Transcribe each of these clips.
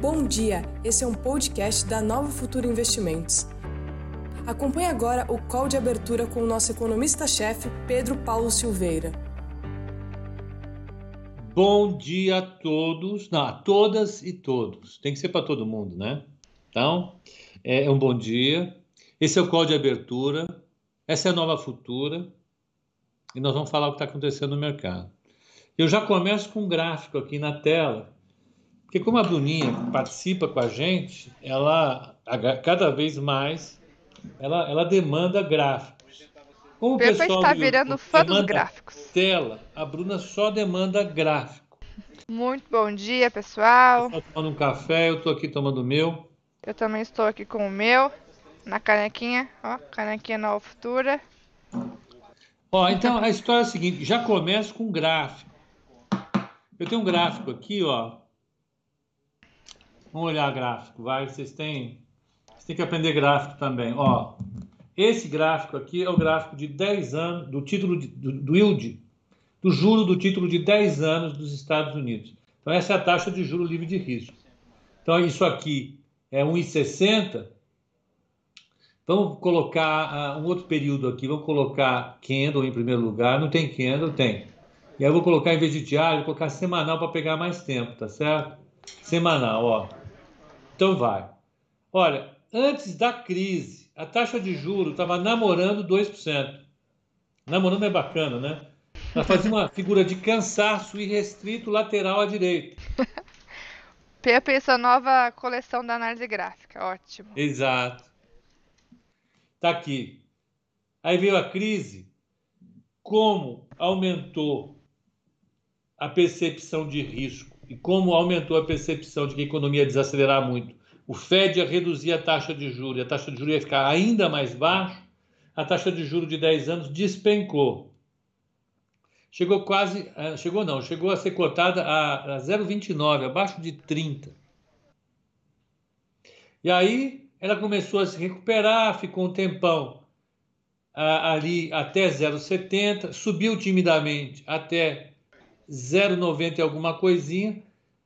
Bom dia, esse é um podcast da Nova Futura Investimentos. Acompanhe agora o call de abertura com o nosso economista-chefe, Pedro Paulo Silveira. Bom dia a todos, não, a todas e todos. Tem que ser para todo mundo, né? Então, é um bom dia. Esse é o call de abertura. Essa é a Nova Futura. E nós vamos falar o que está acontecendo no mercado. Eu já começo com um gráfico aqui na tela porque como a Bruninha participa com a gente, ela cada vez mais ela, ela demanda gráficos. Como o pessoal está virando fã dos gráficos. Tela, a Bruna só demanda gráfico. Muito bom dia, pessoal. Estou tomando um café, eu estou aqui tomando o meu. Eu também estou aqui com o meu, na canequinha, ó, canequinha nova futura. Ó, então a história é a seguinte, já começo com gráfico. Eu tenho um gráfico aqui, ó, Vamos olhar gráfico, vai. Vocês têm, vocês têm que aprender gráfico também. Ó, esse gráfico aqui é o gráfico de 10 anos, do título de, do, do yield, do juro do título de 10 anos dos Estados Unidos. Então, essa é a taxa de juro livre de risco. Então, isso aqui é 1,60. Vamos colocar uh, um outro período aqui. Vamos colocar candle em primeiro lugar. Não tem candle? Tem. E aí eu vou colocar, em vez de diário, vou colocar semanal para pegar mais tempo, tá certo? Semanal, ó. Então vai. Olha, antes da crise, a taxa de juros estava namorando 2%. Namorando é bacana, né? Ela fazia uma figura de cansaço irrestrito lateral à direita. Pepe, essa nova coleção da análise gráfica, ótimo. Exato. Tá aqui. Aí veio a crise, como aumentou a percepção de risco e como aumentou a percepção de que a economia ia desacelerar muito, o Fed ia reduzir a taxa de juros e a taxa de juros ia ficar ainda mais baixa, a taxa de juros de 10 anos despencou. Chegou quase, eh, chegou não, chegou a ser cotada a, a 0,29, abaixo de 30. E aí ela começou a se recuperar, ficou um tempão ali até 0,70, subiu timidamente até 0,90 e alguma coisinha.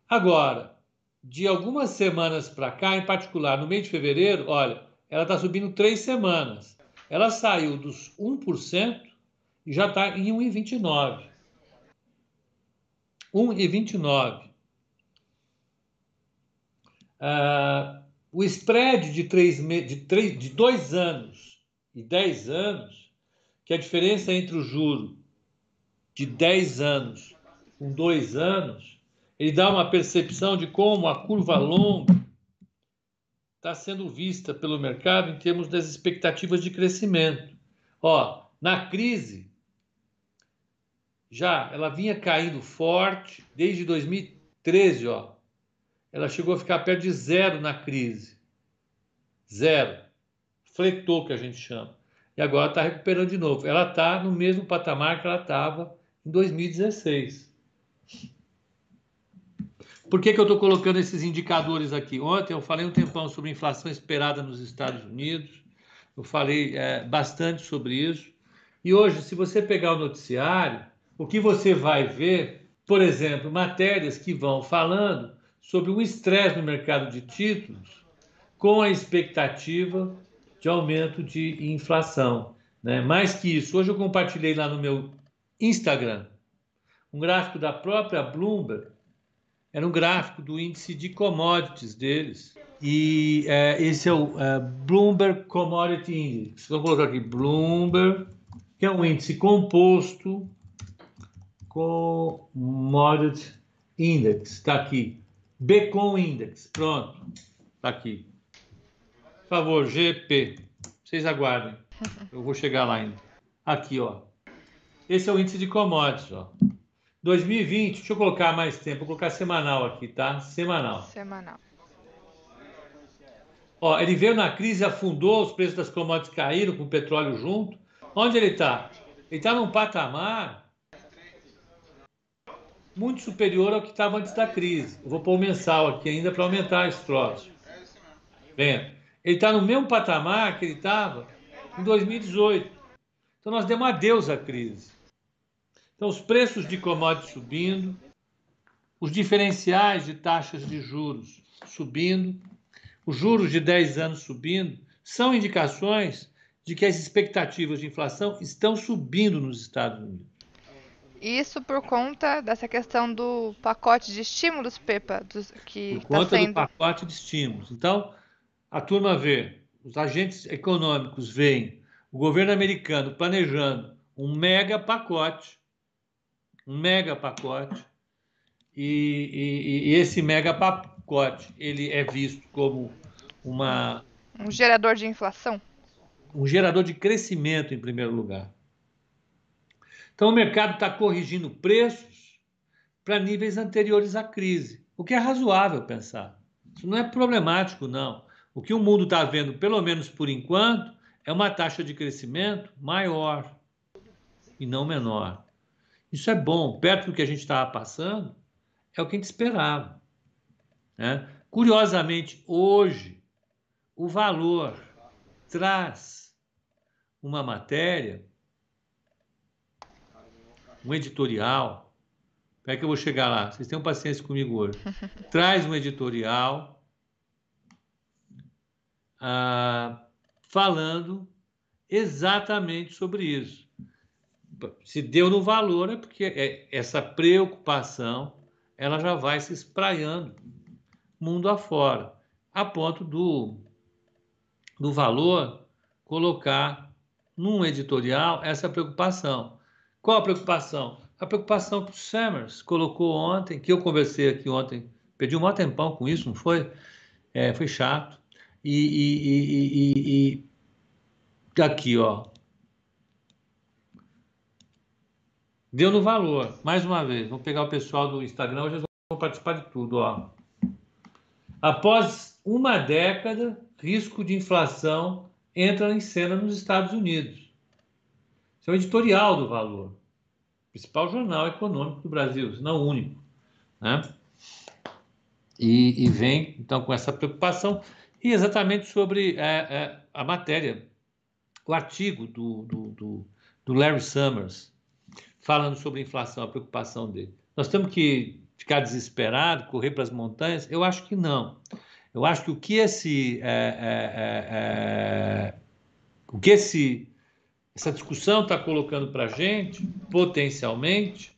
Agora, de algumas semanas para cá, em particular no mês de fevereiro, olha, ela está subindo três semanas. Ela saiu dos 1% e já está em 1,29. 1,29. Ah, o spread de, três, de, três, de dois anos e 10 anos, que é a diferença entre o juro de 10 anos com dois anos, ele dá uma percepção de como a curva longa está sendo vista pelo mercado em termos das expectativas de crescimento. Ó, na crise, já ela vinha caindo forte desde 2013, ó. Ela chegou a ficar perto de zero na crise. Zero. Fletou, que a gente chama. E agora está recuperando de novo. Ela está no mesmo patamar que ela estava em 2016. Por que, que eu estou colocando esses indicadores aqui? Ontem eu falei um tempão sobre inflação esperada nos Estados Unidos, eu falei é, bastante sobre isso. E hoje, se você pegar o noticiário, o que você vai ver, por exemplo, matérias que vão falando sobre um estresse no mercado de títulos com a expectativa de aumento de inflação. Né? Mais que isso, hoje eu compartilhei lá no meu Instagram um gráfico da própria Bloomberg, era um gráfico do índice de commodities deles. E é, esse é o é, Bloomberg Commodity Index. Vou colocar aqui Bloomberg, que é um índice composto Commodity Index. Está aqui. Becon Index. Pronto. Está aqui. Por favor, GP. Vocês aguardem. Eu vou chegar lá ainda. Aqui, ó. Esse é o índice de commodities, ó. 2020, deixa eu colocar mais tempo, vou colocar semanal aqui, tá? Semanal. Semanal. Ó, ele veio na crise, afundou, os preços das commodities caíram com o petróleo junto. Onde ele está? Ele está num patamar muito superior ao que estava antes da crise. Eu vou pôr o mensal aqui ainda para aumentar esse troço. Vendo? Ele está no mesmo patamar que ele estava em 2018. Então nós demos adeus à crise. Então, os preços de commodities subindo, os diferenciais de taxas de juros subindo, os juros de 10 anos subindo, são indicações de que as expectativas de inflação estão subindo nos Estados Unidos. Isso por conta dessa questão do pacote de estímulos, Pepa, dos, que por conta tá sendo... do pacote de estímulos. Então, a turma vê, os agentes econômicos veem o governo americano planejando um mega pacote, um mega pacote, e, e, e esse mega pacote ele é visto como uma um gerador de inflação, um gerador de crescimento em primeiro lugar. Então o mercado está corrigindo preços para níveis anteriores à crise, o que é razoável pensar. Isso não é problemático, não. O que o mundo está vendo, pelo menos por enquanto, é uma taxa de crescimento maior e não menor. Isso é bom, perto do que a gente estava passando, é o que a gente esperava. Né? Curiosamente, hoje, o valor traz uma matéria, um editorial. Como é que eu vou chegar lá? Vocês tenham paciência comigo hoje. Traz um editorial ah, falando exatamente sobre isso. Se deu no valor é porque é, essa preocupação ela já vai se espraiando mundo afora, a ponto do, do valor colocar num editorial essa preocupação. Qual a preocupação? A preocupação que o Summers colocou ontem, que eu conversei aqui ontem, pedi um maior tempão com isso, não foi? É, foi chato. E, e, e, e, aqui, ó. Deu no valor. Mais uma vez, vou pegar o pessoal do Instagram, hoje eles vão participar de tudo. Ó. Após uma década, risco de inflação entra em cena nos Estados Unidos. Isso é o editorial do Valor, principal jornal econômico do Brasil, se não o único. Né? E, e, vem, então, com essa preocupação, e exatamente sobre é, é, a matéria, o artigo do, do, do, do Larry Summers, falando sobre inflação, a preocupação dele. Nós temos que ficar desesperado, correr para as montanhas? Eu acho que não. Eu acho que o que esse, é, é, é, é o que esse, essa discussão está colocando para a gente, potencialmente,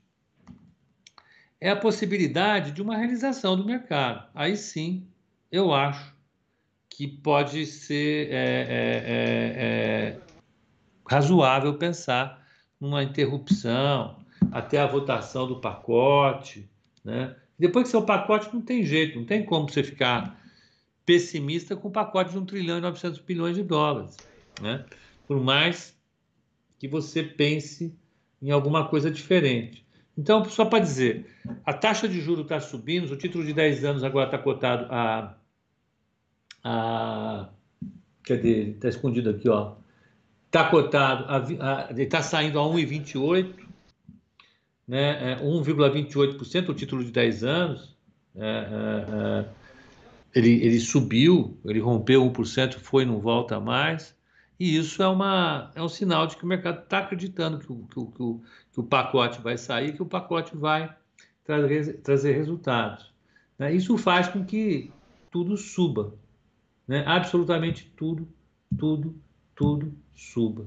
é a possibilidade de uma realização do mercado. Aí sim, eu acho que pode ser é, razoável pensar numa interrupção até a votação do pacote. Né? Depois que seu pacote não tem jeito, não tem como você ficar pessimista com um pacote de 1 trilhão e 900 bilhões de dólares. Né? Por mais que você pense em alguma coisa diferente. Então, só para dizer, a taxa de juros está subindo, o título de 10 anos agora está cotado a, a. Cadê? Está escondido aqui, ó está cotado, está saindo a 1,28, né, é 1,28% o título de 10 anos. É, é, é, ele, ele subiu, ele rompeu 1%, foi, não volta mais. E isso é, uma, é um sinal de que o mercado está acreditando que o, que, o, que, o, que o pacote vai sair, que o pacote vai trazer, trazer resultados. Né? Isso faz com que tudo suba. Né? Absolutamente tudo, tudo, tudo suba.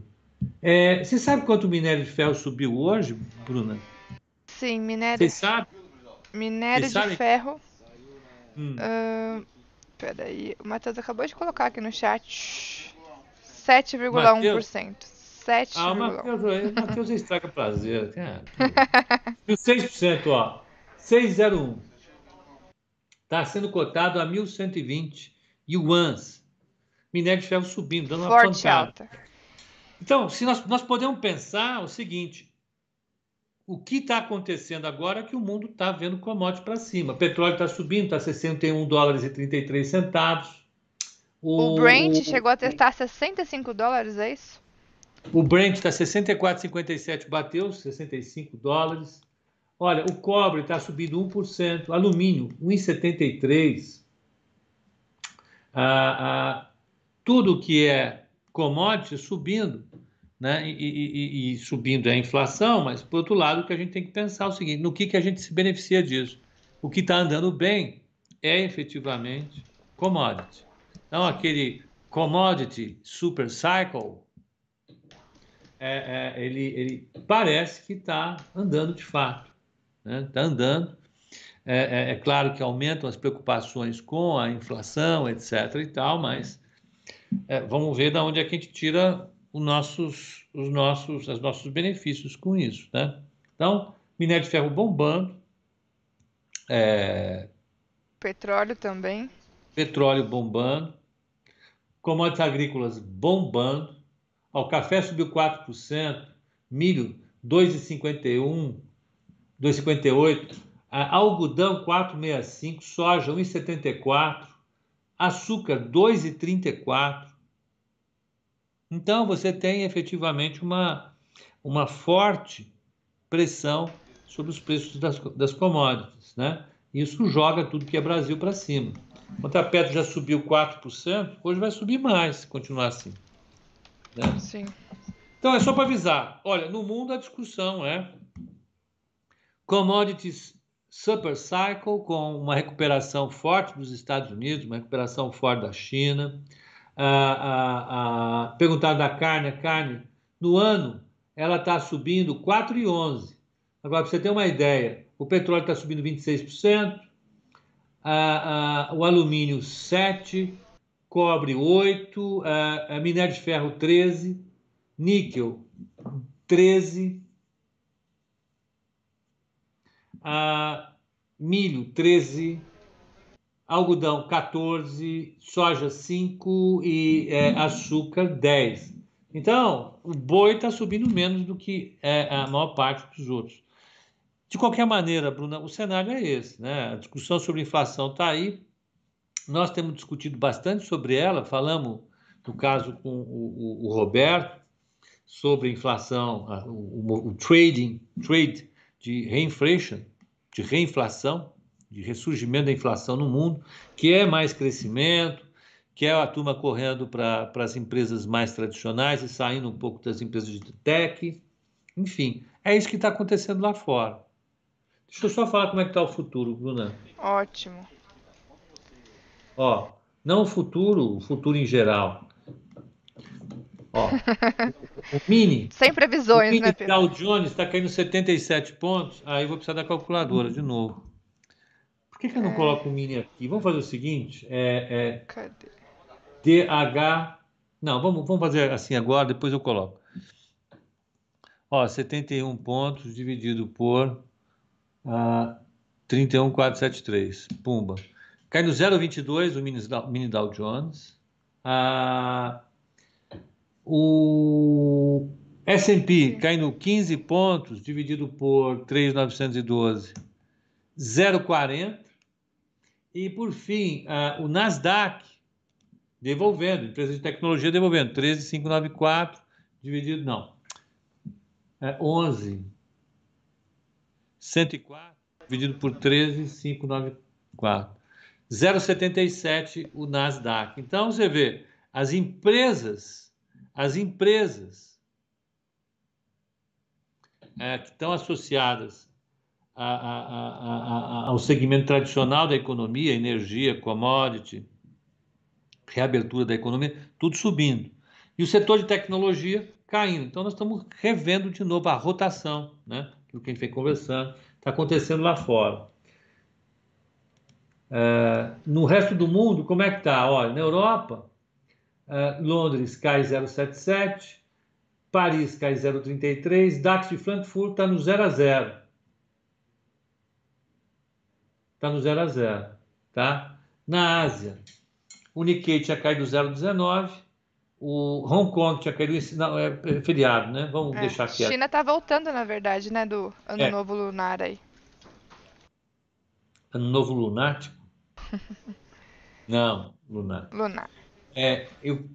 É, você sabe quanto o minério de ferro subiu hoje, Bruna? Sim, minério. Você sabe? Minério de ferro. Hum. Uh, peraí, o Matheus acabou de colocar aqui no chat. 7,1%. 7, ah, o Matheus, Matheus estraga prazer. E o 6%, ó. 6,01. Está sendo cotado a 1.120 yuans minério de ferro subindo, dando uma Forte pancada. alta. Então, se nós, nós podemos pensar o seguinte: o que está acontecendo agora é que o mundo está vendo commodity para cima. O petróleo está subindo, está 61 dólares e 33 centavos. O, o Brent chegou a testar 65 dólares, é isso? O Brent está 64,57, bateu 65 dólares. Olha, o cobre está subindo 1%, alumínio 1,73. Ah, ah, tudo que é commodity subindo, né? E, e, e, subindo é a inflação, mas por outro lado, o que a gente tem que pensar é o seguinte: no que, que a gente se beneficia disso? O que está andando bem é efetivamente commodity. Então, aquele commodity super cycle, é, é, ele, ele, parece que está andando de fato. Está né? Tá andando. É, é, é, claro que aumentam as preocupações com a inflação, etc. e tal, mas é, vamos ver de onde é que a gente tira os nossos, os nossos, os nossos benefícios com isso. Né? Então, minério de ferro bombando. É, petróleo também. Petróleo bombando. Commodities agrícolas bombando. O café subiu 4%, milho 2,51, 2,58, algodão 4,65, soja 1,74, açúcar 2,34. Então você tem efetivamente uma, uma forte pressão sobre os preços das, das commodities, né? Isso joga tudo que é Brasil para cima. Enquanto a Petro já subiu 4%, hoje vai subir mais se continuar assim. Né? Sim. Então é só para avisar. Olha, no mundo a discussão é commodities super cycle com uma recuperação forte dos Estados Unidos, uma recuperação forte da China. Ah, ah, ah, perguntar da carne, a carne no ano ela está subindo 4,11. Agora, para você ter uma ideia, o petróleo está subindo 26%, a, a, o alumínio 7%, cobre 8%, a, a minério de ferro 13%, níquel 13%, a, milho 13%, algodão 14%, soja 5% e é, açúcar 10%. Então, o boi está subindo menos do que é, a maior parte dos outros. De qualquer maneira, Bruna, o cenário é esse. Né? A discussão sobre inflação está aí. Nós temos discutido bastante sobre ela. Falamos, no caso, com o, o, o Roberto, sobre inflação, o, o, trading, trade de reinflation, de reinflação, de ressurgimento da inflação no mundo, que é mais crescimento, que é a turma correndo para as empresas mais tradicionais e saindo um pouco das empresas de tech. Enfim, é isso que está acontecendo lá fora. Deixa eu só falar como é que está o futuro, Bruna. Ótimo. Ó, não o futuro, o futuro em geral. Ó, o mini. Sem previsões, o mini né, Pedro? Dow Jones está caindo 77 pontos. Aí eu vou precisar da calculadora de novo. Por que, que eu não é... coloco o mini aqui? Vamos fazer o seguinte: é, é... Cadê? DH. Não, vamos, vamos fazer assim agora, depois eu coloco. Ó, 71 pontos dividido por uh, 31,473. Pumba. Cai no 0,22 o mini, mini Dow Jones. Uh, o S&P cai no 15 pontos dividido por 3,912. 0,40. E, por fim, o Nasdaq devolvendo, empresa de tecnologia devolvendo, 13,594 dividido, não, é 11, 104 dividido por 13,594. 0,77 o Nasdaq. Então você vê, as empresas, as empresas é, que estão associadas a, a, ao segmento tradicional da economia, energia, commodity, reabertura da economia, tudo subindo. E o setor de tecnologia caindo. Então, nós estamos revendo de novo a rotação, né? Aquilo que a gente vem conversando, está acontecendo lá fora. É, no resto do mundo, como é que está? Olha, na Europa, é, Londres cai 0,77, Paris cai 0,33, DAX de Frankfurt está no 0 a 0. Está no 0 a 0, tá? Na Ásia, o Nikkei tinha caído 0,19, o Hong Kong tinha caído, não, é feriado, né? Vamos é, deixar aqui. A China está voltando, na verdade, né, do Ano é. Novo Lunar aí. Ano Novo Lunático? não, lunar. Lunar. É, eu,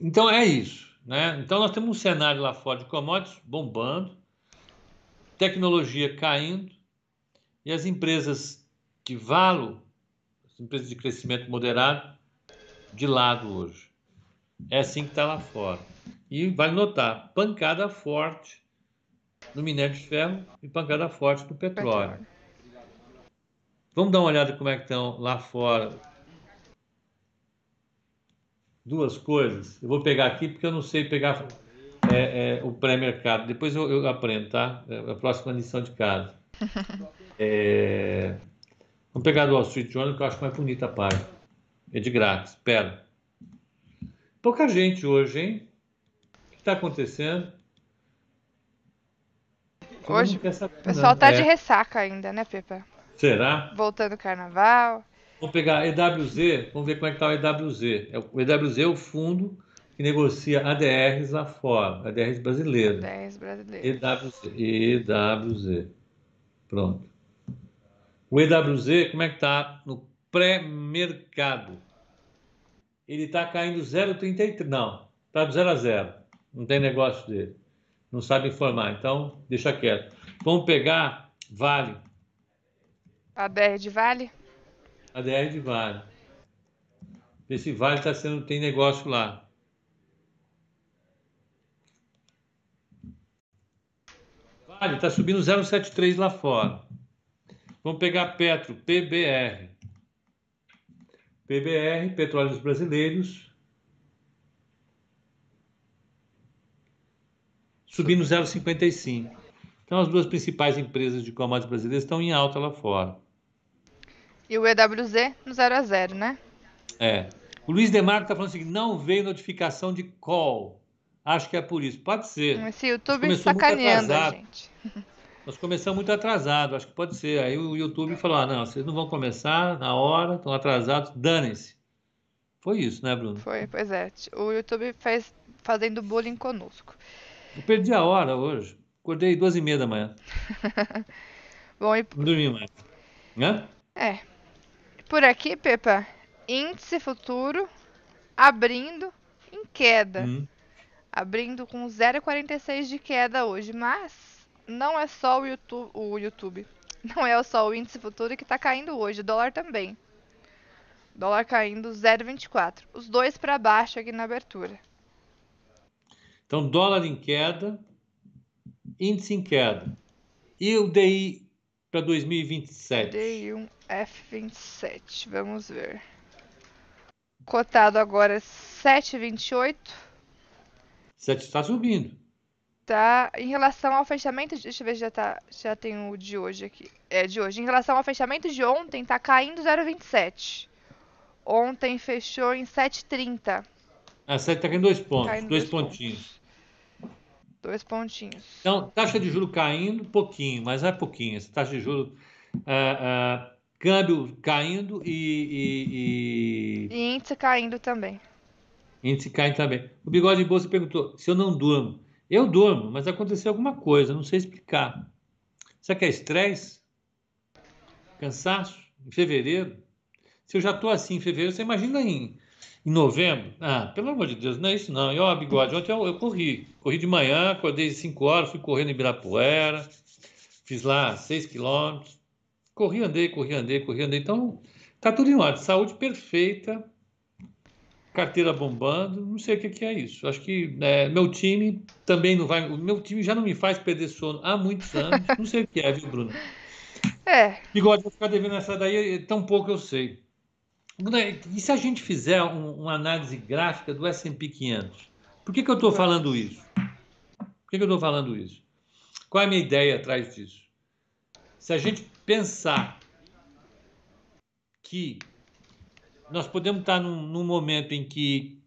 então é isso, né? Então nós temos um cenário lá fora de commodities bombando, tecnologia caindo e as empresas de valo, as empresas de crescimento moderado, de lado hoje. É assim que está lá fora. E vale notar, pancada forte no minério de ferro e pancada forte no petróleo. Vamos dar uma olhada como é que estão lá fora. Duas coisas. Eu vou pegar aqui porque eu não sei pegar é, é, o pré-mercado. Depois eu, eu, aprendo, tá? É a próxima lição de casa. É... Vamos pegar do Wall Street Journal, que eu acho mais bonita a página. É de grátis. Espera. Pouca gente hoje, hein? O que está acontecendo? Hoje, o pessoal tá é. de ressaca ainda, né, Pepa? Será? Voltando carnaval. Vamos pegar EWZ, vamos ver como é que tá o EWZ. É o EWZ é o fundo que negocia ADRs lá fora, ADRs brasileiros. ADRs brasileiros. EWZ. EWZ. Pronto. O EWZ, como é que tá no pré-mercado? Ele está caindo 0,33. Não, está do 0 a 0. Não tem negócio dele. Não sabe informar. Então, deixa quieto. Vamos pegar Vale. A DR de Vale? A DR de Vale. Esse Vale está sendo. tem negócio lá. Vale está subindo 0,73 lá fora. Vamos pegar Petro, PBR. PBR, Petróleos Brasileiros, subindo 0,55. Então, as duas principais empresas de commodities brasileiras estão em alta lá fora. E o EWZ no 0 a 0, né? É. O Luiz Demarco está falando assim, não veio notificação de call. Acho que é por isso. Pode ser. Esse YouTube sacaneando a gente. Nós começamos muito atrasado, acho que pode ser. Aí o YouTube falou: ah, não, vocês não vão começar na hora, estão atrasados, danem-se. Foi isso, né, Bruno? Foi, pois é. O YouTube faz fazendo bullying conosco. Eu perdi a hora hoje. Acordei duas e meia da manhã. Bom, e... Não dormi mais. Hã? É. Por aqui, Pepa, índice futuro abrindo em queda. Hum. Abrindo com 0,46 de queda hoje, mas não é só o YouTube, o YouTube. Não é só o índice futuro que está caindo hoje, o dólar também. Dólar caindo 0,24. Os dois para baixo aqui na abertura. Então, dólar em queda, índice em queda. E o DI para 2027? DI1 F27, vamos ver. Cotado agora 7,28. 7 está subindo tá em relação ao fechamento, deixa eu ver se já tá, já tem o de hoje aqui. É de hoje. Em relação ao fechamento de ontem, tá caindo 0,27. Ontem fechou em 7,30. Ah, tá caindo dois pontos, caindo dois, dois pontinhos. Pontos. Dois pontinhos. Então, taxa de juro caindo, pouquinho, mas é pouquinho. Essa taxa de juro, uh, uh, câmbio caindo e, e, e... E índice caindo também. Índice caindo também. O Bigode de Bolsa perguntou, se eu não durmo, eu durmo, mas aconteceu alguma coisa, não sei explicar. Será que é estresse? Cansaço? Em fevereiro? Se eu já estou assim em fevereiro, você imagina em, em novembro? Ah, pelo amor de Deus, não é isso não. E ó, bigode, ontem eu, eu corri. Corri de manhã, acordei às 5 horas, fui correndo em Ibirapuera, fiz lá 6 quilômetros. Corri, andei, corri, andei, corri, andei. Então, tá tudo em ordem. Saúde perfeita, carteira bombando, não sei o que, que é isso. Acho que é, meu time também não vai. O meu time já não me faz perder sono há muitos anos. Não sei o que é, viu, Bruno? É. Bigode, vou ficar devendo essa daí, tão pouco eu sei. E se a gente fizer um, uma análise gráfica do S&P 500? Por que, que eu estou falando isso? Por que, que eu estou falando isso? Qual é a minha ideia atrás disso? Se a gente pensar que nós podemos estar num, num, momento em que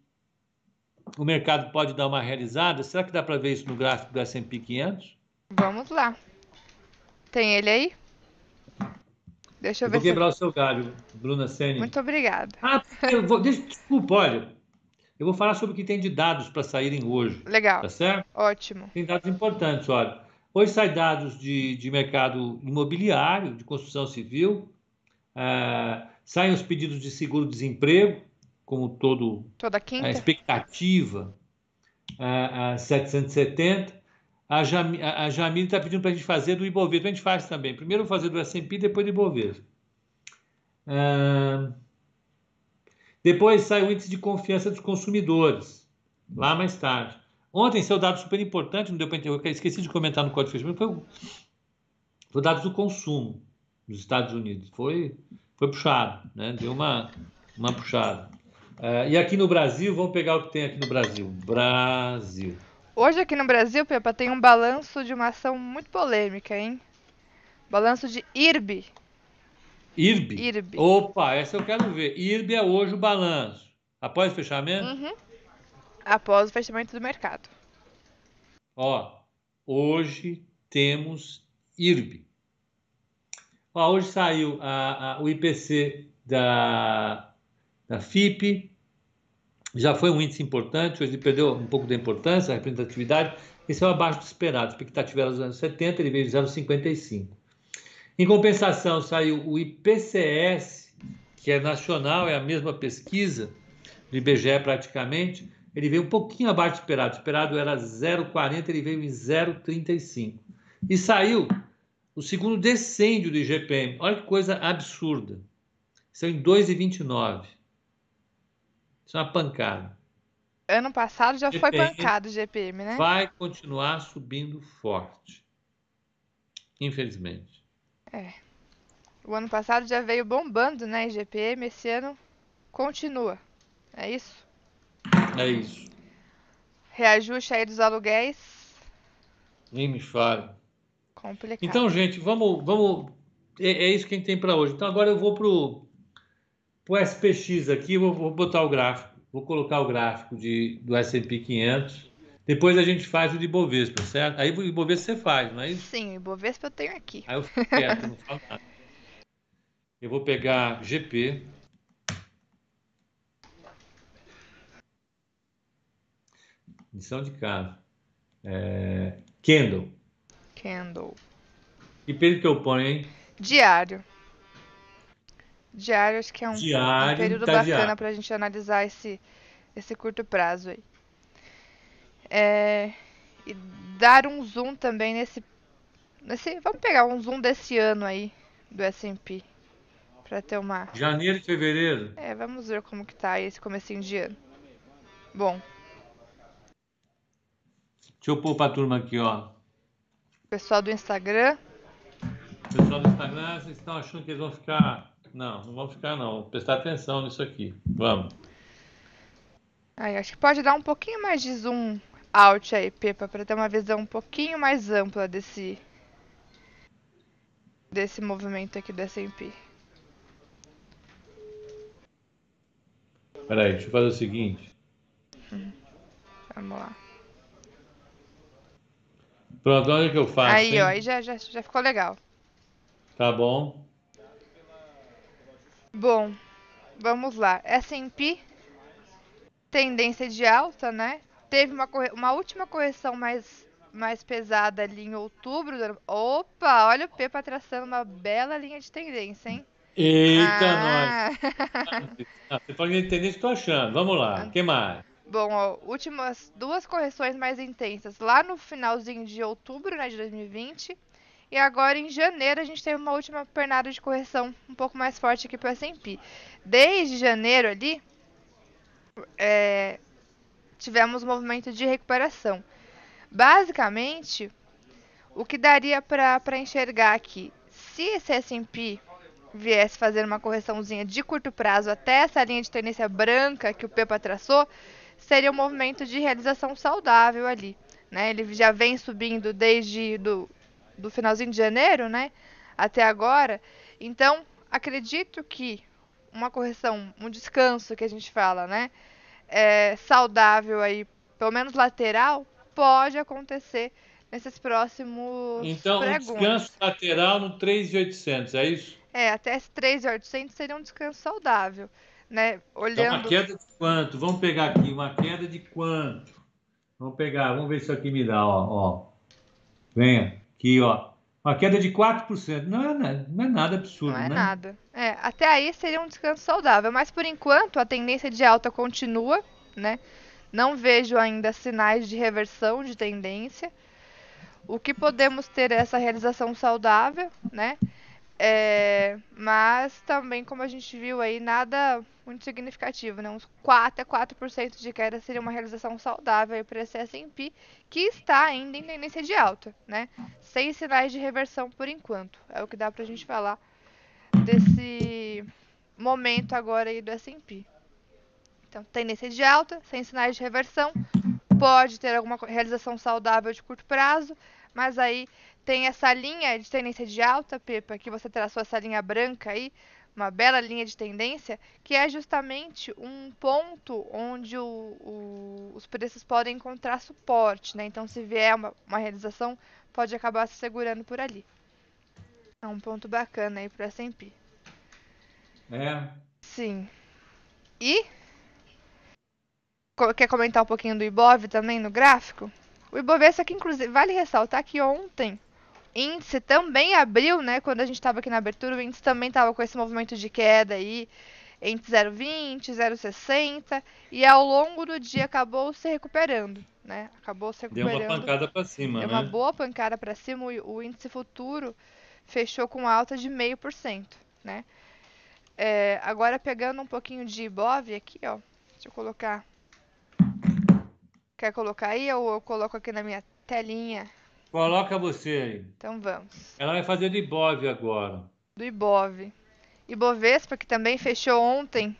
o mercado pode dar uma realizada. Será que dá para ver isso no gráfico do S&P 500? Vamos lá. Tem ele aí? Deixa eu, eu ver. Vou quebrar se... o seu galho, Bruna Senni. Muito obrigada. Ah, eu vou, desculpa, olha. Eu vou falar sobre o que tem de dados para saírem hoje. Legal. Tá certo? Ótimo. Tem dados importantes, olha. Hoje sai dados de, de mercado imobiliário, de construção civil. Uh, Saem os pedidos de seguro-desemprego, como todo Toda quinta. a expectativa, a, a 770. A, Jam, a Jamile está pedindo para a gente fazer do Ibovespa. A gente faz também. Primeiro fazer do S&P, depois do Ibovespa. Ah, depois sai o índice de confiança dos consumidores, lá mais tarde. Ontem saiu dado super importante, não deu para entender, esqueci de comentar no código de fechamento, foi o, foi o dados do consumo. nos Estados Unidos. Foi, foi puxado, né? Deu uma, uma puxada. Uh, e aqui no Brasil, vamos pegar o que tem aqui no Brasil. Brasil. Hoje aqui no Brasil, Pepa, tem um balanço de uma ação muito polêmica, hein? Balanço de IRB. IRB? IRB. Opa, essa eu quero ver. IRB é hoje o balanço. Após o fechamento? Uhum. Após o fechamento do mercado. Ó, hoje temos IRB. Ó, hoje saiu a, a, o IPC da, da FIP, já foi um índice importante, hoje ele perdeu um pouco da importância, a representatividade, esse é o abaixo do esperado, a expectativa era dos anos 70, ele veio de 0,55. Em compensação, saiu o IPCS, que é nacional, é a mesma pesquisa do IBGE praticamente, ele veio um pouquinho abaixo do esperado. O esperado era 0,40, ele veio em 0,35. E saiu o segundo descende do IGPM. Olha que coisa absurda. São em 2,29. Isso é uma pancada. Ano passado já GPM foi pancado o GPM, né? Vai continuar subindo forte. Infelizmente. É. O ano passado já veio bombando, né, GPM. Esse ano continua. É isso? É isso. Reajuste aí dos aluguéis. Nem me fale. Complicado. Então, gente, vamos. vamos é, é isso que a gente tem para hoje. Então, agora eu vou pro, pro SPX aqui, vou, vou botar o gráfico. Vou colocar o gráfico de, do S&P 500. Depois a gente faz o de Ibovespa, certo? Aí o Ibovespa você faz, não é isso? Sim, o Ibovespa eu tenho aqui. Aí eu fico quieto, não falo nada. Eu vou pegar GP. Lição de casa. É... Candle. Candle. Que período que eu ponho, hein? Diário. Diário, acho que é um, diário, um período tá bacana para a gente analisar esse, esse curto prazo aí. É, e dar um zoom também nesse, nesse. Vamos pegar um zoom desse ano aí do S&P para ter uma. Janeiro e fevereiro. É, vamos ver como que tá esse comecinho de ano. Bom. Deixa eu pôr pra turma aqui, ó. Pessoal do Instagram. Pessoal do Instagram, vocês estão achando que eles vão ficar. Não, não vão ficar não. Vou prestar atenção nisso aqui. Vamos. Aí, acho que pode dar um pouquinho mais de zoom out aí, Pepa, para ter uma visão um pouquinho mais ampla desse desse movimento aqui do S&P. Peraí, deixa eu fazer o seguinte. Uhum. Vamos lá. Pronto, olha o que eu faço. Aí, hein? ó, aí já, já, já ficou legal. Tá bom. Bom, vamos lá. S&P, tendência de alta, né? Teve uma, uma última correção mais, mais pesada ali em outubro. Opa, olha o Pepa traçando uma bela linha de tendência, hein? Eita, ah. nós! Ah, você pode entender o que estou achando. Vamos lá, o que mais? Bom, ó, últimas duas correções mais intensas lá no finalzinho de outubro né, de 2020. E agora em janeiro a gente teve uma última pernada de correção um pouco mais forte aqui para o S&P. Desde janeiro ali, é, tivemos um movimento de recuperação. Basicamente, o que daria para enxergar aqui, se esse S&P viesse fazer uma correçãozinha de curto prazo até essa linha de tendência branca que o Pepa traçou, seria um movimento de realização saudável ali. Né? Ele já vem subindo desde do, do finalzinho de janeiro né? até agora. Então, acredito que uma correção, um descanso que a gente fala, né? É, saudável aí, pelo menos lateral, pode acontecer nesses próximos Então, pregões. um descanso lateral no 3,800, é isso? É, até esse 3,800 seria um descanso saudável né? Olhando. Então, uma queda de quanto? Vamos pegar aqui, uma queda de quanto? Vamos pegar, vamos ver se aqui me dá, ó. ó. Venha, aqui, ó. Uma queda de 4%. Não é, não é nada absurdo, né? Não é né? nada. É, até aí seria um descanso saudável, mas por enquanto a tendência de alta continua, né? Não vejo ainda sinais de reversão de tendência. O que podemos ter é essa realização saudável, né? É, mas também, como a gente viu aí, nada muito significativo, né? Uns 4 a 4% de queda seria uma realização saudável para esse S&P, que está ainda em tendência de alta, né? Sem sinais de reversão por enquanto. É o que dá para a gente falar desse momento agora aí do S&P. Então, tendência de alta, sem sinais de reversão, pode ter alguma realização saudável de curto prazo, mas aí tem essa linha de tendência de alta, Pepa, que você traçou essa linha branca aí, uma bela linha de tendência, que é justamente um ponto onde o, o, os preços podem encontrar suporte, né? Então, se vier uma, uma realização, pode acabar se segurando por ali. É um ponto bacana aí para S&P. É. Sim. E quer comentar um pouquinho do Ibov também no gráfico? O Ibovespa aqui, inclusive, vale ressaltar que ontem índice também abriu, né? Quando a gente estava aqui na abertura, o índice também estava com esse movimento de queda aí entre 0,20, 0,60 e ao longo do dia acabou se recuperando, né? Acabou se recuperando. Deu uma pancada para cima, Deu né? uma boa pancada para cima. O, o, índice futuro fechou com alta de 0,5%, né? É, agora pegando um pouquinho de Ibov aqui, ó. Deixa eu colocar. Quer colocar aí ou eu coloco aqui na minha telinha? Coloca você aí. Então vamos. Ela vai fazer do Ibov agora. Do Ibov. Ibovespa, que também fechou ontem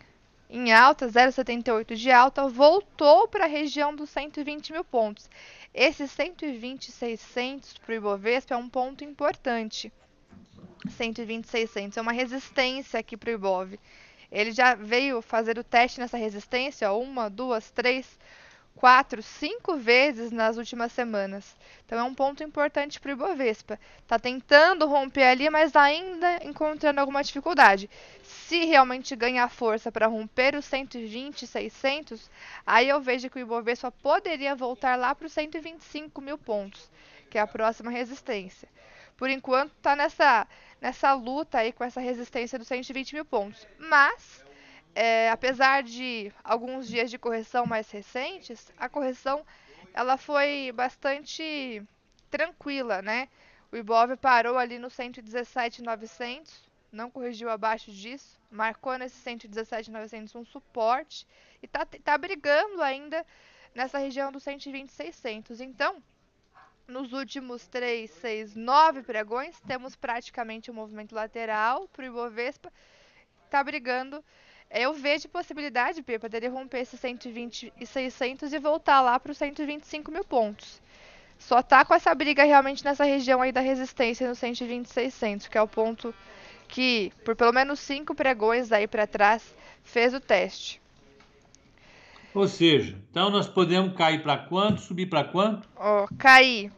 em alta, 0,78 de alta, voltou para a região dos 120 mil pontos. Esse 120,600 para o Ibovespa é um ponto importante. 120,600 é uma resistência aqui para o Ibov. Ele já veio fazer o teste nessa resistência, ó, uma, duas, três, quatro, cinco vezes nas últimas semanas. Então é um ponto importante para o Ibovespa. Está tentando romper ali, mas ainda encontrando alguma dificuldade. Se realmente ganhar força para romper os 120, 600, aí eu vejo que o Ibovespa poderia voltar lá para os 125 mil pontos, que é a próxima resistência. Por enquanto está nessa, nessa luta aí com essa resistência dos 120 mil pontos. Mas é, apesar de alguns dias de correção mais recentes, a correção ela foi bastante tranquila, né? O Ibov parou ali no 117,900, não corrigiu abaixo disso, marcou nesse 117,900 um suporte e tá, tá brigando ainda nessa região dos 120,600. Então, nos últimos 3, 6, 9 pregões, temos praticamente um movimento lateral para o Ibovespa, tá brigando eu vejo possibilidade, Pepa, dele romper esse 120 e 600 e voltar lá para os 125 mil pontos. Só tá com essa briga realmente nessa região aí da resistência no 120 e 600, que é o ponto que, por pelo menos cinco pregões daí para trás, fez o teste. Ou seja, então nós podemos cair para quanto, subir para quanto? Ó, cair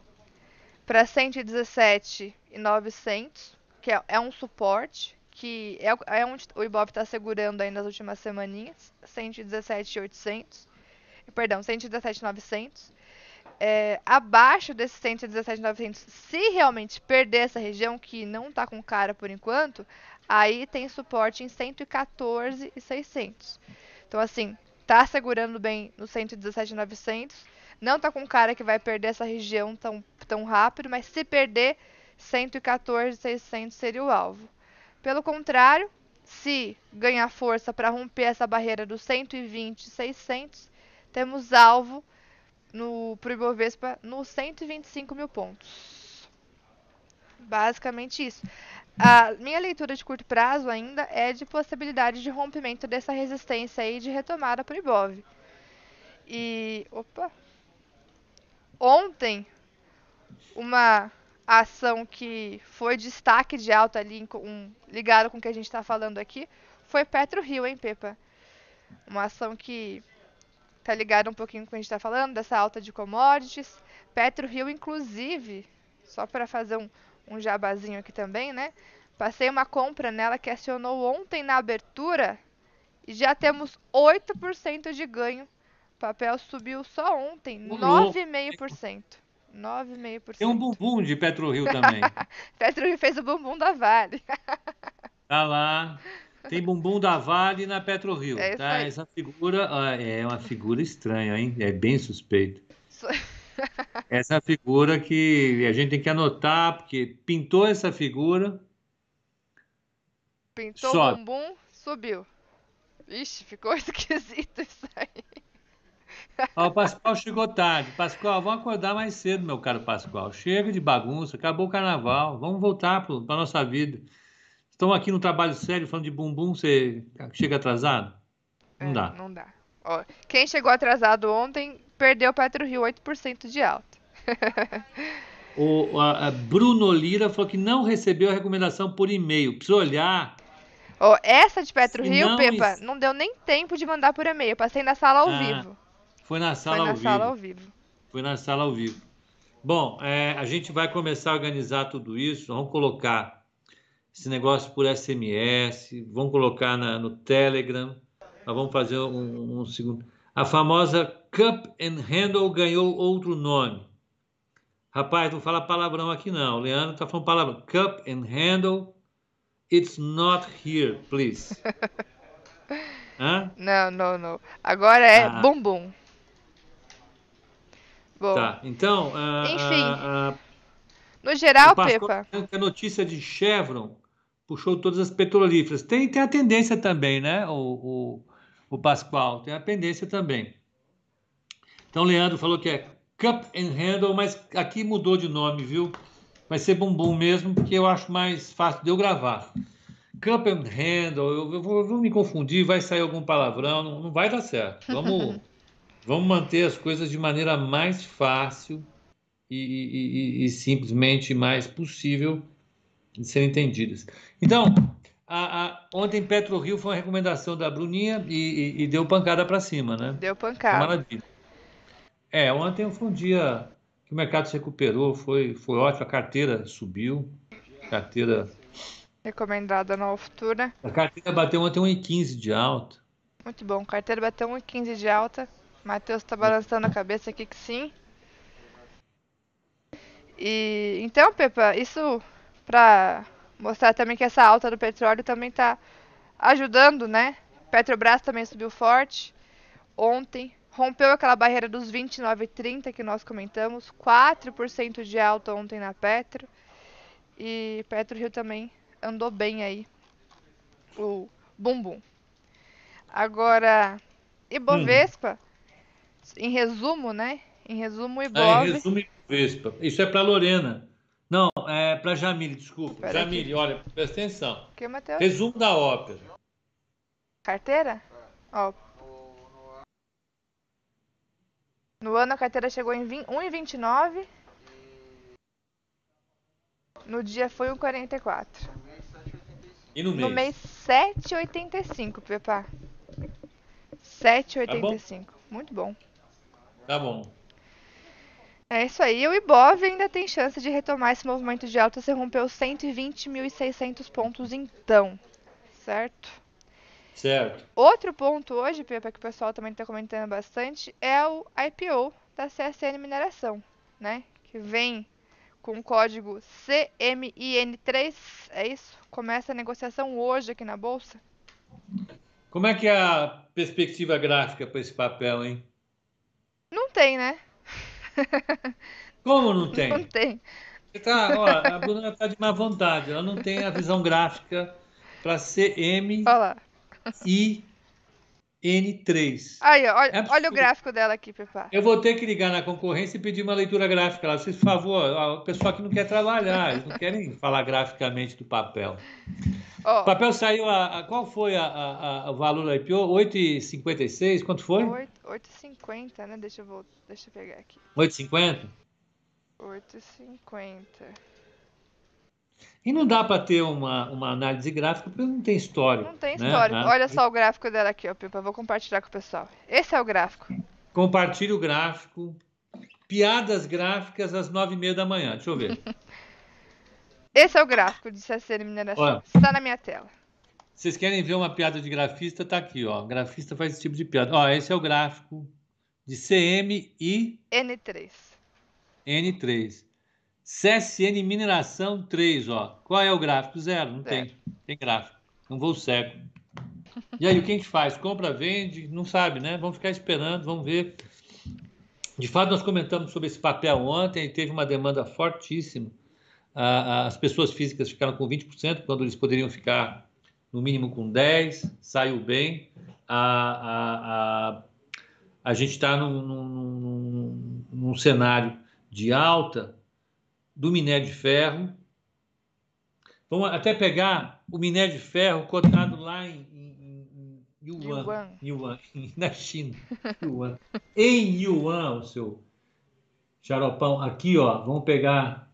para 117,900, que é, é um suporte que é, é onde o Ibov está segurando aí nas últimas semaninhas, 117,800, perdão, 117,900. É, abaixo desse 117,900, se realmente perder essa região, que não está com cara por enquanto, aí tem suporte em 114,600. Então, assim, tá segurando bem no 117,900. Não tá com cara que vai perder essa região tão, tão rápido, mas se perder, 114,600 seria o alvo. Pelo contrário, se ganhar força para romper essa barreira dos 120 600, temos alvo no pro Ibovespa nos 125 mil pontos. Basicamente isso. A minha leitura de curto prazo ainda é de possibilidade de rompimento dessa resistência aí de retomada para o Ibov. E opa. Ontem uma a ação que foi destaque de alta ali, um, ligado com o que a gente está falando aqui, foi Petro Rio, hein, Pepa? Uma ação que tá ligada um pouquinho com o que a gente está falando, dessa alta de commodities. Petro Rio, inclusive, só para fazer um, um jabazinho aqui também, né? Passei uma compra nela que acionou ontem na abertura e já temos 8% de ganho. O papel subiu só ontem, 9,5%. 9,5%. Tem um bumbum de PetroRio também. PetroRio fez o bumbum da Vale. tá lá. Tem bumbum da Vale na PetroRio. É tá? Essa figura é uma figura estranha, hein? É bem suspeito. essa figura que a gente tem que anotar, porque pintou essa figura. Pintou o bumbum, subiu. Ixi, ficou esquisito isso aí. Ó, o Pascoal chegou tarde. Pascoal, vamos acordar mais cedo, meu caro Pascoal. Chega de bagunça, acabou o carnaval. Vamos voltar para a nossa vida. estão aqui no trabalho sério falando de bumbum, você chega atrasado? Não É, dá. Não dá. Ó, quem chegou atrasado ontem perdeu o Petro Rio 8% de alta. O a, a Bruno Lira falou que não recebeu a recomendação por e-mail. Precisa olhar. Ó, essa de Petro Se Rio, não Pepa, is- não deu nem tempo de mandar por e-mail. Passei na sala ao Ah, vivo. Foi na Foi sala na ao sala vivo. ao vivo. Foi na sala ao vivo. Bom, é, a gente vai começar a organizar tudo isso. Vamos colocar esse negócio por SMS, vamos colocar na- no Telegram. Nós vamos fazer um, um segundo. A famosa Cup and Handle ganhou outro nome. Rapaz, não fala palavrão aqui não. O Leandro está falando palavrão. Cup and Handle, it's not here, please. Hã? Não, não, não. Agora é Ah. bumbum. Bom, Tá. Então, ah, Enfim. ah, ah, no geral, Pepa, a notícia de Chevron puxou todas as petrolíferas. Tem, tem a tendência também, né, o, o, o Pascoal? Tem a tendência também. Então, o Leandro falou que é Cup and Handle, mas aqui mudou de nome, viu? Vai ser bumbum mesmo, porque eu acho mais fácil de eu gravar. Cup and Handle, eu, eu vou, eu vou me confundir, vai sair algum palavrão, não, não vai dar certo. Vamos, vamos manter as coisas de maneira mais fácil e, e- e- simplesmente mais possível de serem entendidas. Então, a- a- ontem Petro Rio foi uma recomendação da Bruninha e, e- deu pancada para cima, né? deu pancada. Maravilha. É, ontem foi um dia que o mercado se recuperou, foi, foi ótimo, a carteira subiu, a carteira, Recomendada na Futura. a carteira bateu ontem 1,15 de alta. Muito bom. Carteira bateu 1,15 de alta. Matheus tá balançando a cabeça aqui que sim. E então, Pepa, isso pra mostrar também que essa alta do petróleo também tá ajudando, né? Petrobras também subiu forte ontem, rompeu aquela barreira dos 29,30 que nós comentamos, 4% de alta ontem na Petro. E Petro Rio também andou bem aí. O bumbum. Agora, Ibovespa, em resumo, né? Em resumo, Ah, Ibov. em resumo, Vespa. Isso é para Lorena. Não, é para Jamile, desculpa. Pera Jamile, olha, presta atenção. Que, Matheus? Resumo da ópera. Carteira? Ó. No ano a carteira chegou em 20 1,29. No dia foi 1,44. E no mês? No mês 7,85, Pepa. 7,85. Muito bom. Tá bom. É isso aí. O Ibov ainda tem chance de retomar esse movimento de alta. Você rompeu 120.600 pontos então. Certo? Certo. Outro ponto hoje, Pepa, que o pessoal também está comentando bastante, é o IPO da CSN Mineração, né? Que vem com o código CMIN3, é isso? Começa a negociação hoje aqui na Bolsa. Como é que é a perspectiva gráfica para esse papel, hein? tem, né? Como não tem? Não tem. Tá, ó, a Bruna está de má vontade, ela não tem a visão gráfica para CM M e N3. Aí, olha, é olha, o gráfico dela aqui, Pepa. Eu vou ter que ligar na concorrência e pedir uma leitura gráfica lá. Por favor, o pessoal que não quer trabalhar, eles não querem falar graficamente do papel. Oh. O papel saiu a, a qual foi a, a, a o valor da IPO? 8,56? Quanto foi? 8,50, né? Deixa eu, vou, deixa eu pegar aqui. 8,50? 8,50. E não dá para ter uma, uma análise gráfica porque não tem histórico. Não tem né? histórico. Ah, Olha só o gráfico dela aqui, ó, Pepa. Vou compartilhar com o pessoal. Esse é o gráfico. Compartilhe o gráfico. Piadas gráficas às nove e meia da manhã. Deixa eu ver. Esse é o gráfico de CSN Mineração. Olha. Está na minha tela. Vocês querem ver uma piada de grafista? Tá aqui, ó. Grafista faz esse tipo de piada. Ó, esse é o gráfico de CM e N3. N3. CSN Mineração 3, ó. Qual é o gráfico? Zero, não tem. Tem gráfico. Um voo cego. E aí, o que a gente faz? Compra, vende? Não sabe, né? Vamos ficar esperando, vamos ver. De fato, nós comentamos sobre esse papel ontem teve uma demanda fortíssima. As pessoas físicas ficaram com 20%, quando eles poderiam ficar no mínimo com 10%, saiu bem. A, a, a, a gente está num, num, num cenário de alta do minério de ferro. Vamos até pegar o minério de ferro cotado lá em, em, em Yuan, Yuan. Yuan, na China. Yuan. em Yuan, o seu xaropão. Aqui, ó, vamos pegar.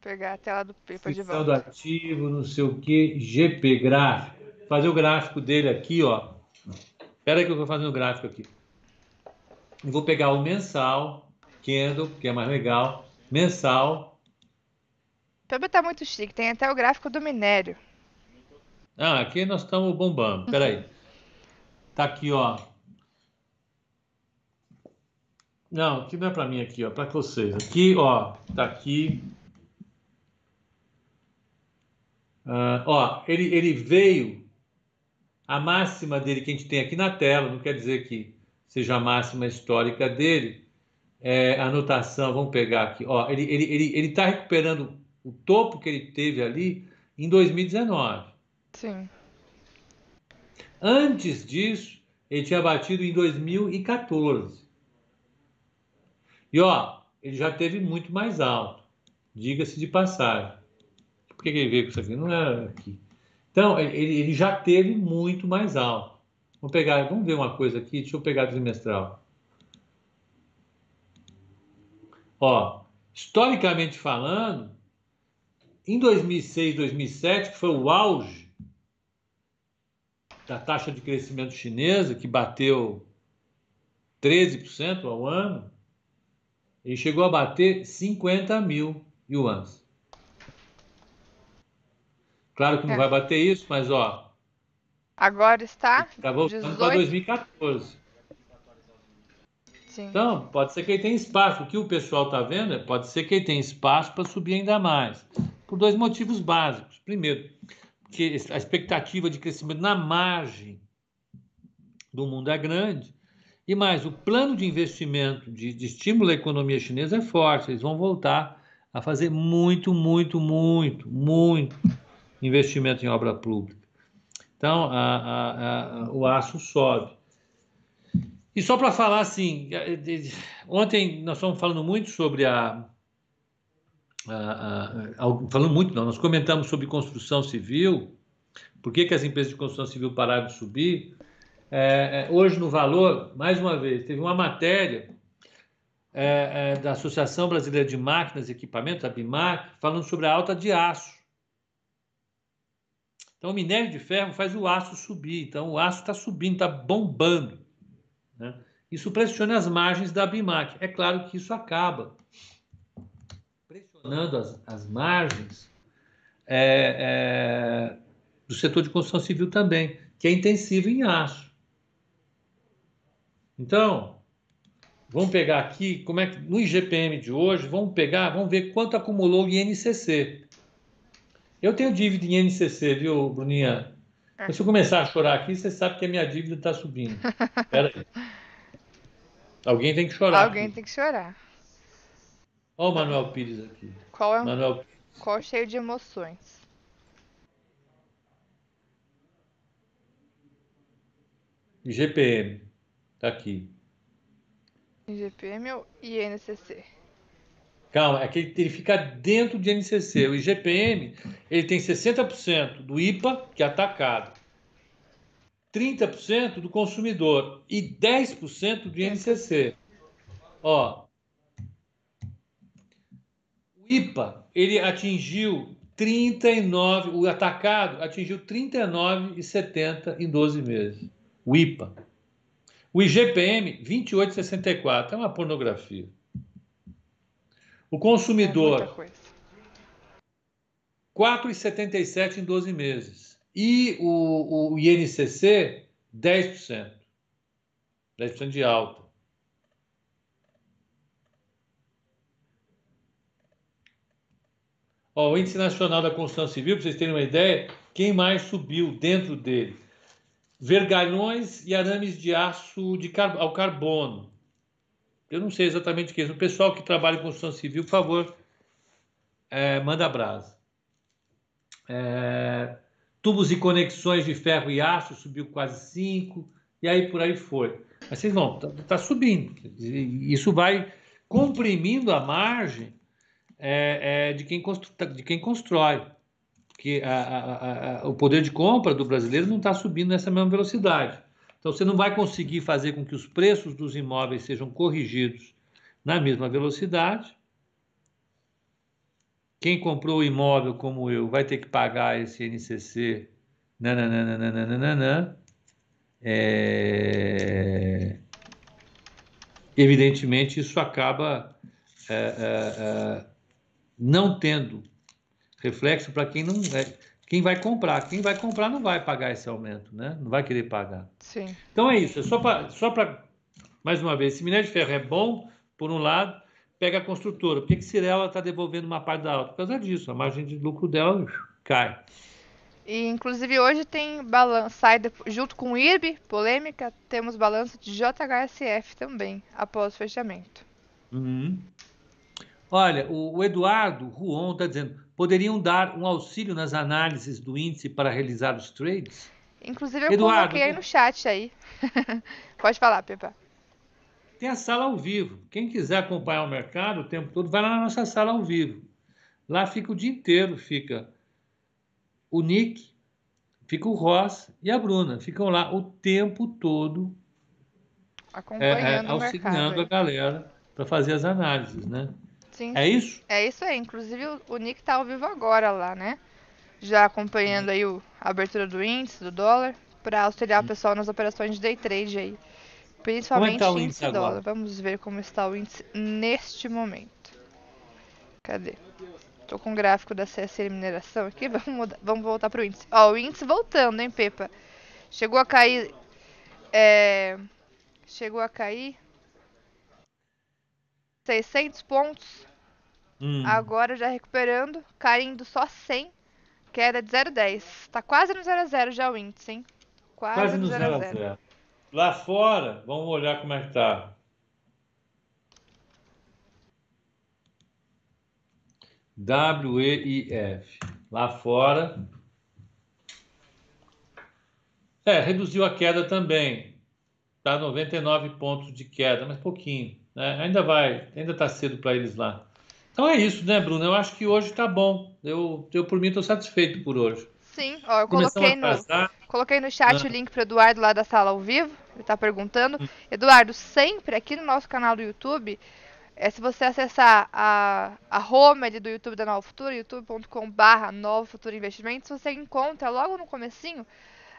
Pegar a tela do Pipa de volta. do ativo, não sei o que, GP gráfico. Fazer o gráfico dele aqui, ó. Espera que eu vou fazer o gráfico aqui. Eu vou pegar o mensal, Candle, que é mais legal. Mensal. Também tá muito chique, tem até o gráfico do minério. Ah, aqui nós estamos bombando. Espera aí. Tá aqui, ó. Não, aqui não é para mim aqui, ó, para vocês. Aqui, ó, tá aqui. Uh, ó, ele, ele veio a máxima dele que a gente tem aqui na tela, não quer dizer que seja a máxima histórica dele. É, anotação, vamos pegar aqui. Ó, ele está ele, ele, ele tá recuperando o topo que ele teve ali em 2019. Sim. Antes disso, ele tinha batido em 2014. E ó, ele já teve muito mais alto, diga-se de passagem. Por que, ele veio com isso aqui? Não era aqui. Então, ele, ele já teve muito mais alto. Vamos pegar, vamos ver uma coisa aqui, deixa eu pegar trimestral. Ó, historicamente falando, em 2006, 2007, que foi o auge da taxa de crescimento chinesa, que bateu 13% ao ano, ele chegou a bater 50 mil yuans. Claro que não é. vai bater isso, mas ó. Agora está. Está voltando para 2014. Então, pode ser que ele tenha espaço. O que o pessoal está vendo é pode ser que ele tenha espaço para subir ainda mais. Por dois motivos básicos. Primeiro, que a expectativa de crescimento na margem do mundo é grande. E mais, o plano de investimento de, de estímulo à economia chinesa é forte. Eles vão voltar a fazer muito, muito, muito, muito investimento em obra pública. Então, a, a, a, o aço sobe. E só para falar assim, ontem nós estamos falando muito sobre a, falando muito não, nós comentamos sobre construção civil, por que, que as empresas de construção civil pararam de subir, é, é, hoje, no Valor, mais uma vez, teve uma matéria é, é, da Associação Brasileira de Máquinas e Equipamentos, a BIMAC, falando sobre a alta de aço. Então, o minério de ferro faz o aço subir. Então, o aço está subindo, está bombando. Né? Isso pressiona as margens da BIMAC. É claro que isso acaba pressionando as, as margens é, é, do setor de construção civil também, que é intensivo em aço. Então, vamos pegar aqui, como é que no IGPM de hoje, vamos pegar, vamos ver quanto acumulou o INCC. Eu tenho dívida em INCC, viu, Bruninha? É. Se eu começar a chorar aqui, você sabe que a minha dívida está subindo. Aí. Alguém tem que chorar. Alguém aqui. tem que chorar. Olha o Manuel Pires aqui. Qual é? Manuel Pires. Qual cheio de emoções. IGPM. Tá aqui. IGPM ou INCC? Calma, é que ele fica dentro de INCC. O IGPM ele tem 60% do IPA, que é atacado, 30% do consumidor e 10% do INCC. Ó, o IPA ele atingiu 39, o atacado atingiu 39,70 em 12 meses. O IPA. O IGPM, 28,64. É uma pornografia. O consumidor, é 4,77 em 12 meses. E o, o INCC, 10%. 10% de alta. Ó, o Índice Nacional da Construção Civil, para vocês terem uma ideia, quem mais subiu dentro dele? vergalhões e arames de aço de car ao carbono. Eu não sei exatamente o que é isso. O pessoal que trabalha em construção civil, por favor, é, manda brasa. É, tubos e conexões de ferro e aço subiu quase 5, e aí por aí foi. Mas vocês vão, está tá subindo. Isso vai comprimindo a margem é, é, de, quem de quem constrói. que a, a, a, o poder de compra do brasileiro não está subindo nessa mesma velocidade. Então, você não vai conseguir fazer com que os preços dos imóveis sejam corrigidos na mesma velocidade. Quem comprou o imóvel como eu vai ter que pagar esse NCC. Nananana, é... Evidentemente, isso acaba é, é, é não tendo reflexo para quem não é, quem vai comprar. Quem vai comprar não vai pagar esse aumento, né? Não vai querer pagar. Sim. Então é isso. É só para, só para mais uma vez, se minério de ferro é bom, por um lado, pega a construtora. Por que, que Cirela está devolvendo uma parte da alta? Por causa disso. A margem de lucro dela cai. E, inclusive, hoje tem balanço, junto com o IRB, polêmica, temos balanço de JHSF também, após o fechamento. Uhum. Olha, o, o Eduardo Ruon está dizendo: poderiam dar um auxílio nas análises do índice para realizar os trades? Inclusive, eu Eduardo, coloquei aí no chat aí. Pode falar, Pepa. Tem a sala ao vivo. Quem quiser acompanhar o mercado o tempo todo, vai lá na nossa sala ao vivo. Lá fica o dia inteiro, fica o Nick, fica o Ross e a Bruna. Ficam lá o tempo todo acompanhando é, é, auxiliando a galera para fazer as análises, né? Sim. É isso? É isso aí. Inclusive o, Nick tá ao vivo agora lá, né? Já acompanhando aí o, a abertura do índice, do dólar, para auxiliar o pessoal nas operações de day trade aí. Principalmente como é tá índice, índice dólar. Vamos ver como está o índice neste momento. Cadê? Tô com o gráfico da CSN Mineração aqui. Vamos, mudar, vamos voltar pro índice. Ó, o índice voltando, hein, Pepa? Chegou a cair. É, chegou a cair 600 pontos. Hum. Agora já recuperando, caindo só 100, queda de 0,10. Tá quase no 0 a 0 já o índice, hein? Quase, quase no 0 a 0. Lá fora, vamos olhar como é que tá. WEIF. Lá fora. É, reduziu a queda também. Tá 99 pontos de queda, mas pouquinho. Né? Ainda vai, ainda está cedo para eles lá. Então é isso, né, Bruno? Eu acho que hoje está bom. Eu, eu, por mim, estou satisfeito por hoje. Sim, ó, eu coloquei no, coloquei no chat ah. o link para Eduardo lá da sala ao vivo. Ele está perguntando. Hum. Eduardo, sempre aqui no nosso canal do YouTube, é, se você acessar a, a home ali do YouTube da Nova Futura, youtube.com.br Nova Futura Investimentos, você encontra logo no comecinho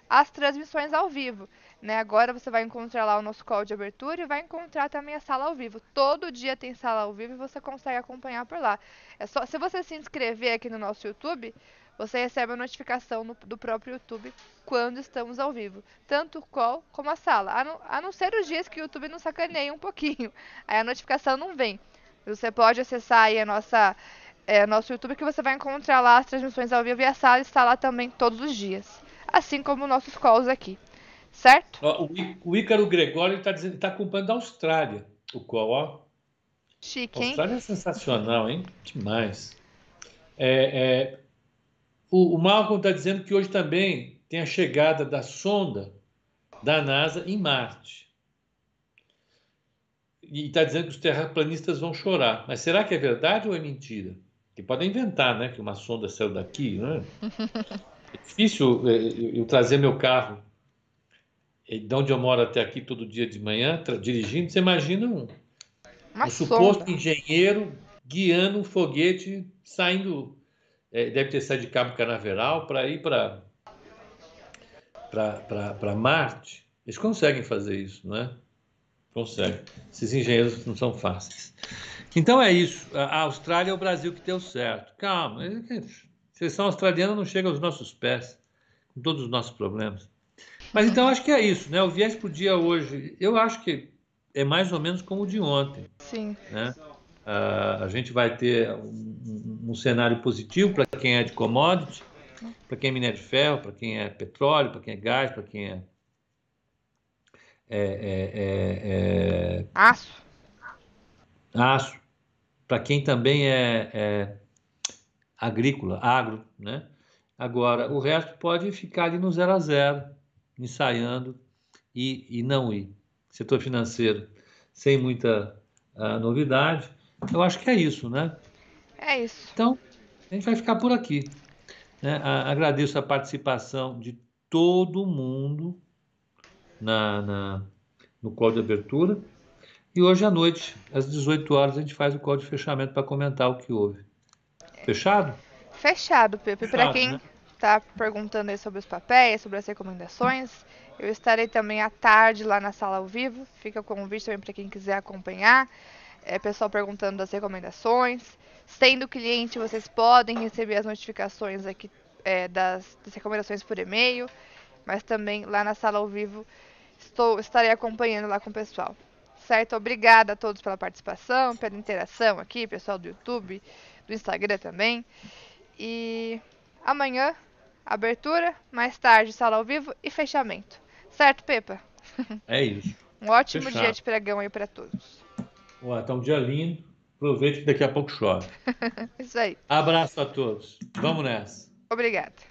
as transmissões ao vivo. Né? Agora você vai encontrar lá o nosso call de abertura e vai encontrar também a sala ao vivo. Todo dia tem sala ao vivo e você consegue acompanhar por lá. É só se você se inscrever aqui no nosso YouTube, você recebe a notificação no, do próprio YouTube quando estamos ao vivo. Tanto o call como a sala. A não, a não ser os dias que o YouTube não sacaneia um pouquinho. Aí a notificação não vem. Você pode acessar aí a nossa, é, nosso YouTube que você vai encontrar lá as transmissões ao vivo e a sala está lá também todos os dias. Assim como nossos calls aqui. Certo? Ó, o, Ícaro Gregório está dizendo está acompanhando a Austrália. O qual, ó. Chique, hein? A Austrália é sensacional, hein? Demais. É, é, o, o Malcolm está dizendo que hoje também tem a chegada da sonda da NASA em Marte. E está dizendo que os terraplanistas vão chorar. Mas será que é verdade ou é mentira? Que podem inventar, né? Que uma sonda saiu daqui, né? É difícil é, eu trazer meu carro de onde eu moro até aqui todo dia de manhã, dirigindo, você imagina um, um suposto engenheiro guiando um foguete saindo, é, deve ter saído de Cabo Canaveral para ir para para Marte. Eles conseguem fazer isso, não é? Conseguem. Esses engenheiros não são fáceis. Então é isso. A Austrália é o Brasil que deu certo. Calma. A seleção australiana não chega aos nossos pés, com todos os nossos problemas. Mas então acho que é isso, né? O viés para o dia hoje, eu acho que é mais ou menos como o de ontem. Sim. Né? Uh, a gente vai ter um, um cenário positivo para quem é de commodity, para quem é minério de ferro, para quem é petróleo, para quem é gás, para quem é, é, é, é, é aço. Aço. Para quem também é, é agrícola, agro, né? Agora, o resto pode ficar ali no zero a zero ensaiando e, e não ir. Setor financeiro sem muita uh, novidade. Eu acho que é isso, né? É isso. Então, a gente vai ficar por aqui. Né? Agradeço a participação de todo mundo na, na, no call de abertura. E hoje à noite, às 18 horas, a gente faz o call de fechamento para comentar o que houve. Fechado? Fechado, Pepe. Para quem está perguntando aí sobre os papéis, sobre as recomendações, eu estarei também à tarde lá na sala ao vivo. Fica o convite também para quem quiser acompanhar. É, pessoal perguntando das recomendações. Sendo cliente, vocês podem receber as notificações aqui é, das, das recomendações por e-mail, mas também lá na sala ao vivo estou, estarei acompanhando lá com o pessoal. Certo? Obrigada a todos pela participação, pela interação aqui, pessoal do YouTube, do Instagram também. E amanhã, abertura, mais tarde, sala ao vivo e fechamento. Certo, Pepa? É isso. um ótimo Fechado. dia de pregão aí para todos. Ué, tá um dia lindo. Aproveite que daqui a pouco chove. isso aí. Abraço a todos. Vamos nessa. Obrigada.